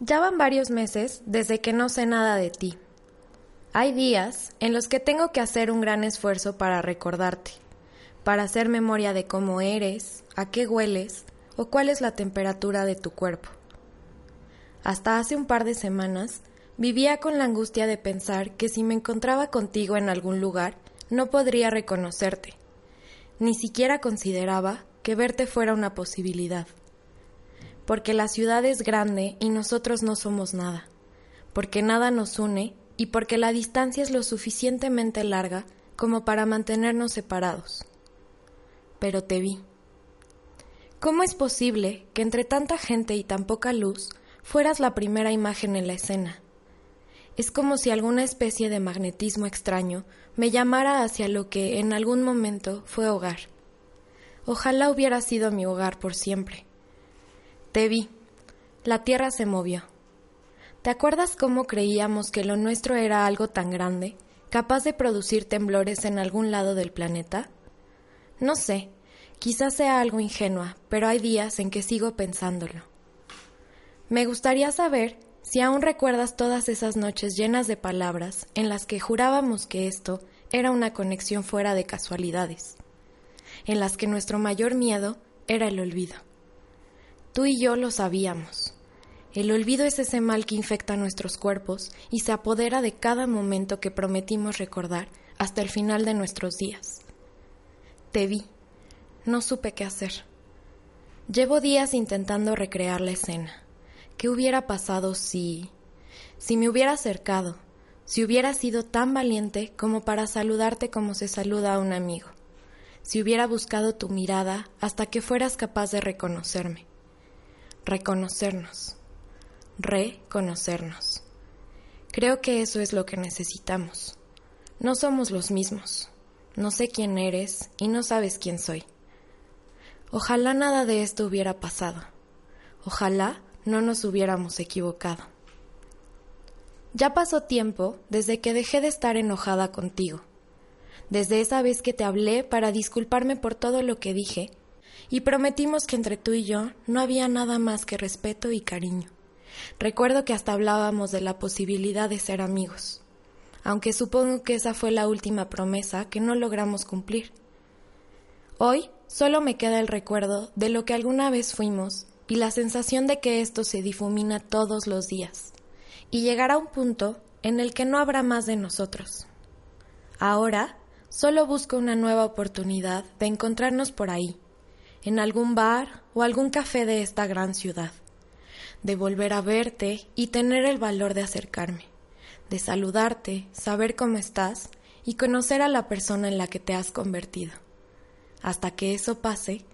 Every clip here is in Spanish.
Ya van varios meses desde que no sé nada de ti. Hay días en los que tengo que hacer un gran esfuerzo para recordarte, para hacer memoria de cómo eres, a qué hueles o cuál es la temperatura de tu cuerpo. Hasta hace un par de semanas vivía con la angustia de pensar que si me encontraba contigo en algún lugar no podría reconocerte. Ni siquiera consideraba que verte fuera una posibilidad porque la ciudad es grande y nosotros no somos nada, porque nada nos une y porque la distancia es lo suficientemente larga como para mantenernos separados. Pero te vi. ¿Cómo es posible que entre tanta gente y tan poca luz fueras la primera imagen en la escena? Es como si alguna especie de magnetismo extraño me llamara hacia lo que en algún momento fue hogar. Ojalá hubiera sido mi hogar por siempre. Te vi. La tierra se movió. ¿Te acuerdas cómo creíamos que lo nuestro era algo tan grande, capaz de producir temblores en algún lado del planeta? No sé, quizás sea algo ingenua, pero hay días en que sigo pensándolo. Me gustaría saber si aún recuerdas todas esas noches llenas de palabras en las que jurábamos que esto era una conexión fuera de casualidades, en las que nuestro mayor miedo era el olvido. Tú y yo lo sabíamos. El olvido es ese mal que infecta nuestros cuerpos y se apodera de cada momento que prometimos recordar hasta el final de nuestros días. Te vi. No supe qué hacer. Llevo días intentando recrear la escena. ¿Qué hubiera pasado si... si me hubiera acercado, si hubiera sido tan valiente como para saludarte como se saluda a un amigo, si hubiera buscado tu mirada hasta que fueras capaz de reconocerme? Reconocernos, reconocernos. Creo que eso es lo que necesitamos. No somos los mismos. No sé quién eres y no sabes quién soy. Ojalá nada de esto hubiera pasado. Ojalá no nos hubiéramos equivocado. Ya pasó tiempo desde que dejé de estar enojada contigo, desde esa vez que te hablé para disculparme por todo lo que dije y prometimos que entre tú y yo no había nada más que respeto y cariño. Recuerdo que hasta hablábamos de la posibilidad de ser amigos, aunque supongo que esa fue la última promesa que no logramos cumplir. Hoy solo me queda el recuerdo de lo que alguna vez fuimos y la sensación de que esto se difumina todos los días, y llegará un punto en el que no habrá más de nosotros. Ahora solo busco una nueva oportunidad de encontrarnos por ahí, en algún bar o algún café de esta gran ciudad, de volver a verte y tener el valor de acercarme, de saludarte, saber cómo estás y conocer a la persona en la que te has convertido. Hasta que eso pase,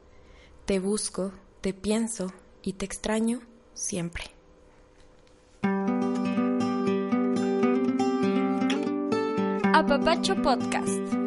te busco, te pienso y te extraño siempre. Apapacho Podcast.